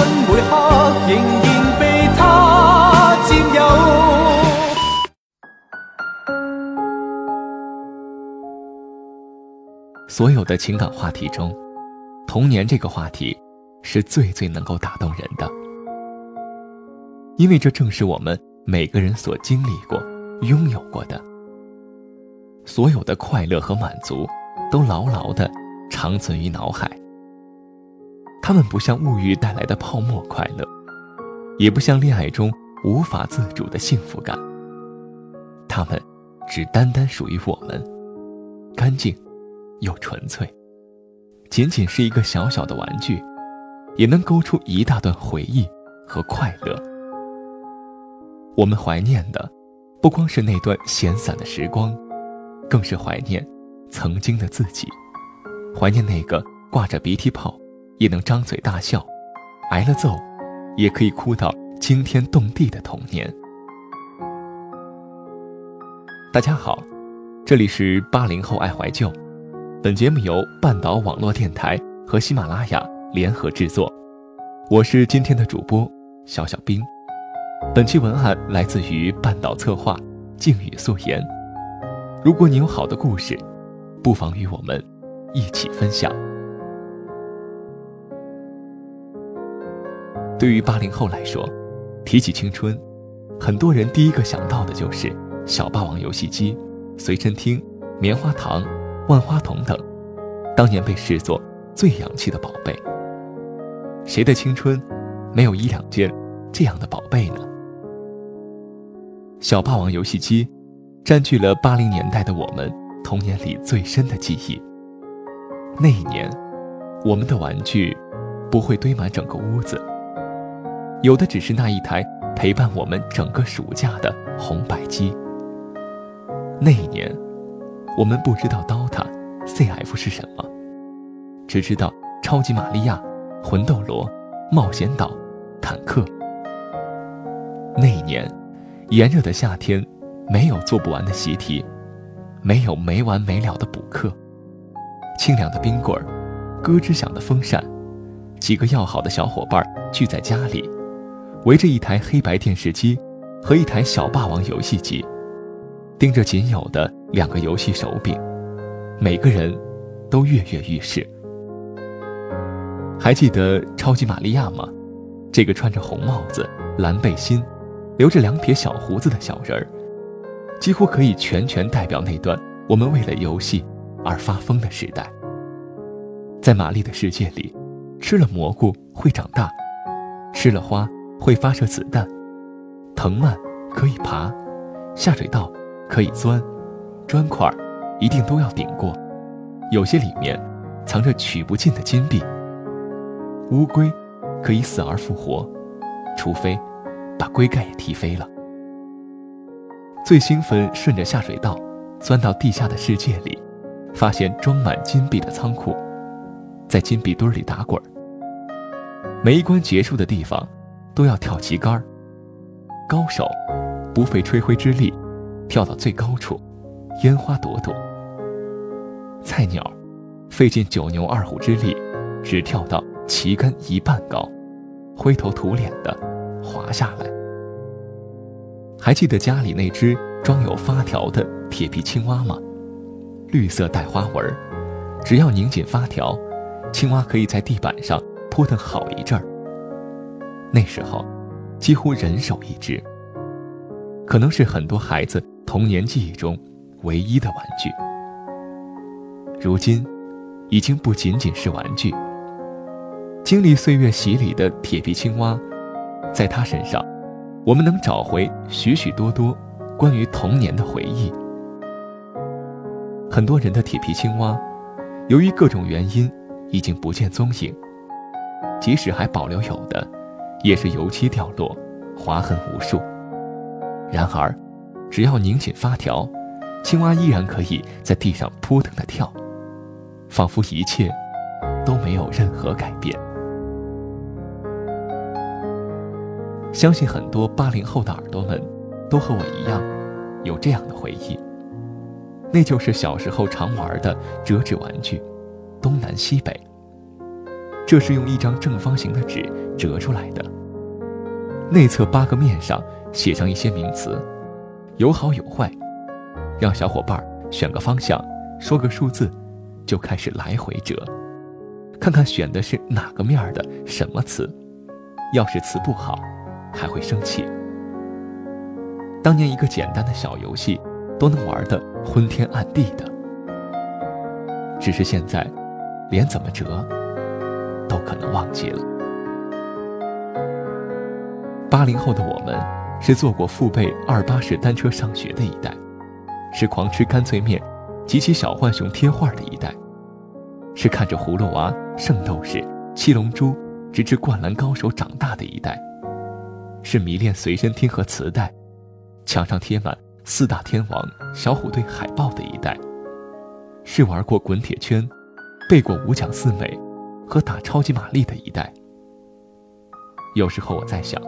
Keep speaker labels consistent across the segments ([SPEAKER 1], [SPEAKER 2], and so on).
[SPEAKER 1] 每刻仍然被他占有。
[SPEAKER 2] 所有的情感话题中，童年这个话题是最最能够打动人的，因为这正是我们每个人所经历过、拥有过的。所有的快乐和满足，都牢牢的长存于脑海。它们不像物欲带来的泡沫快乐，也不像恋爱中无法自主的幸福感。它们只单单属于我们，干净又纯粹。仅仅是一个小小的玩具，也能勾出一大段回忆和快乐。我们怀念的，不光是那段闲散的时光。更是怀念曾经的自己，怀念那个挂着鼻涕泡也能张嘴大笑，挨了揍也可以哭到惊天动地的童年。大家好，这里是八零后爱怀旧，本节目由半岛网络电台和喜马拉雅联合制作，我是今天的主播小小兵。本期文案来自于半岛策划，静语素颜。如果你有好的故事，不妨与我们一起分享。对于八零后来说，提起青春，很多人第一个想到的就是小霸王游戏机、随身听、棉花糖、万花筒等，当年被视作最洋气的宝贝。谁的青春没有一两件这样的宝贝呢？小霸王游戏机。占据了八零年代的我们童年里最深的记忆。那一年，我们的玩具不会堆满整个屋子，有的只是那一台陪伴我们整个暑假的红白机。那一年，我们不知道 DOTA、CF 是什么，只知道超级玛利亚、魂斗罗、冒险岛、坦克。那一年，炎热的夏天。没有做不完的习题，没有没完没了的补课，清凉的冰棍儿，咯吱响的风扇，几个要好的小伙伴聚在家里，围着一台黑白电视机和一台小霸王游戏机，盯着仅有的两个游戏手柄，每个人都跃跃欲试。还记得超级玛利亚吗？这个穿着红帽子、蓝背心，留着两撇小胡子的小人儿。几乎可以全权代表那段我们为了游戏而发疯的时代。在玛丽的世界里，吃了蘑菇会长大，吃了花会发射子弹，藤蔓可以爬，下水道可以钻，砖块一定都要顶过，有些里面藏着取不尽的金币。乌龟可以死而复活，除非把龟盖也踢飞了。最兴奋，顺着下水道，钻到地下的世界里，发现装满金币的仓库，在金币堆里打滚儿。每一关结束的地方，都要跳旗杆高手不费吹灰之力，跳到最高处，烟花朵朵。菜鸟费尽九牛二虎之力，只跳到旗杆一半高，灰头土脸的滑下来。还记得家里那只装有发条的铁皮青蛙吗？绿色带花纹，只要拧紧发条，青蛙可以在地板上扑腾好一阵儿。那时候，几乎人手一只，可能是很多孩子童年记忆中唯一的玩具。如今，已经不仅仅是玩具。经历岁月洗礼的铁皮青蛙，在他身上。我们能找回许许多多关于童年的回忆。很多人的铁皮青蛙，由于各种原因，已经不见踪影。即使还保留有的，也是油漆掉落，划痕无数。然而，只要拧紧发条，青蛙依然可以在地上扑腾的跳，仿佛一切都没有任何改变。相信很多八零后的耳朵们，都和我一样，有这样的回忆。那就是小时候常玩的折纸玩具，东南西北。这是用一张正方形的纸折出来的，内侧八个面上写上一些名词，有好有坏，让小伙伴选个方向，说个数字，就开始来回折，看看选的是哪个面的什么词。要是词不好，还会生气。当年一个简单的小游戏，都能玩得昏天暗地的。只是现在，连怎么折，都可能忘记了。八零后的我们，是坐过父辈二八式单车上学的一代，是狂吃干脆面、集齐小浣熊贴画的一代，是看着葫芦娃、圣斗士、七龙珠，直至灌篮高手长大的一代。是迷恋随身听和磁带，墙上贴满四大天王、小虎队海报的一代；是玩过滚铁圈、背过五讲四美和打超级玛丽的一代。有时候我在想，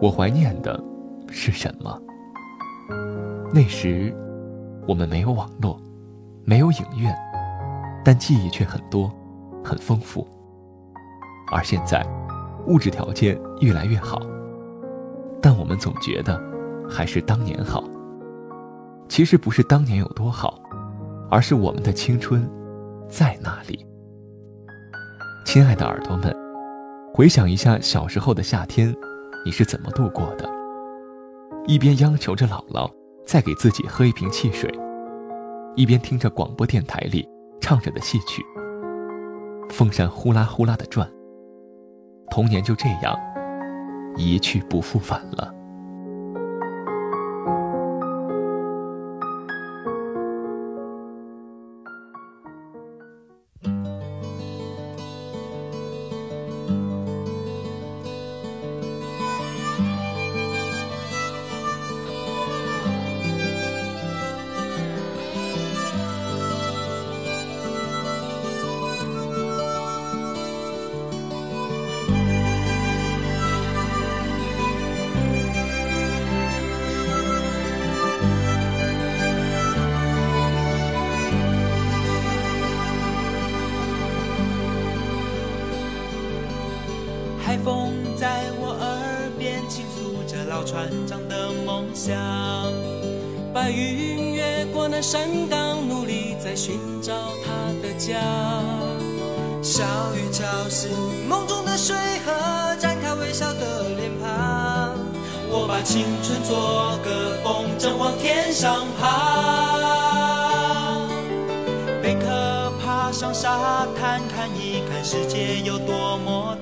[SPEAKER 2] 我怀念的是什么？那时，我们没有网络，没有影院，但记忆却很多，很丰富。而现在，物质条件越来越好。但我们总觉得，还是当年好。其实不是当年有多好，而是我们的青春，在那里。亲爱的耳朵们，回想一下小时候的夏天，你是怎么度过的？一边央求着姥姥再给自己喝一瓶汽水，一边听着广播电台里唱着的戏曲，风扇呼啦呼啦的转。童年就这样。一去不复返了。
[SPEAKER 1] 在我耳边倾诉着老船长的梦想，白云越过那山岗，努力在寻找他的家。小雨敲醒梦中的水河，展开微笑的脸庞。我把青春做个风筝往天上爬。贝壳爬上沙滩，看一看世界有多么大。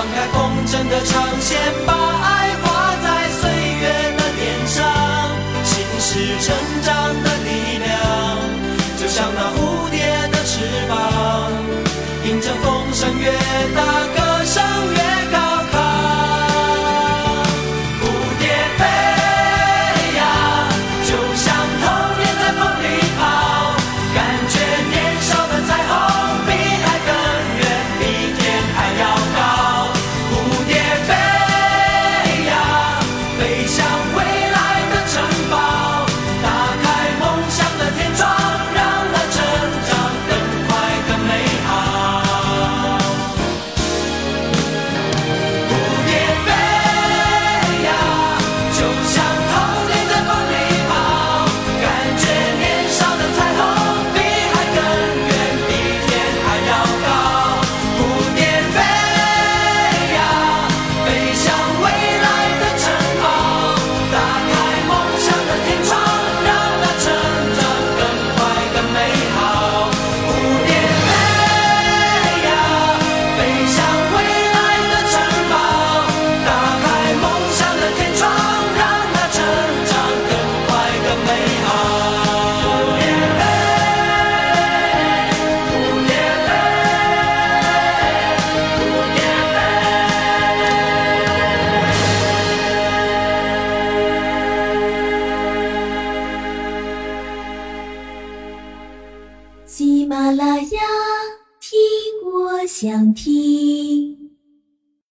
[SPEAKER 1] 放开风筝的长线把爱画在岁月的脸上心是成长的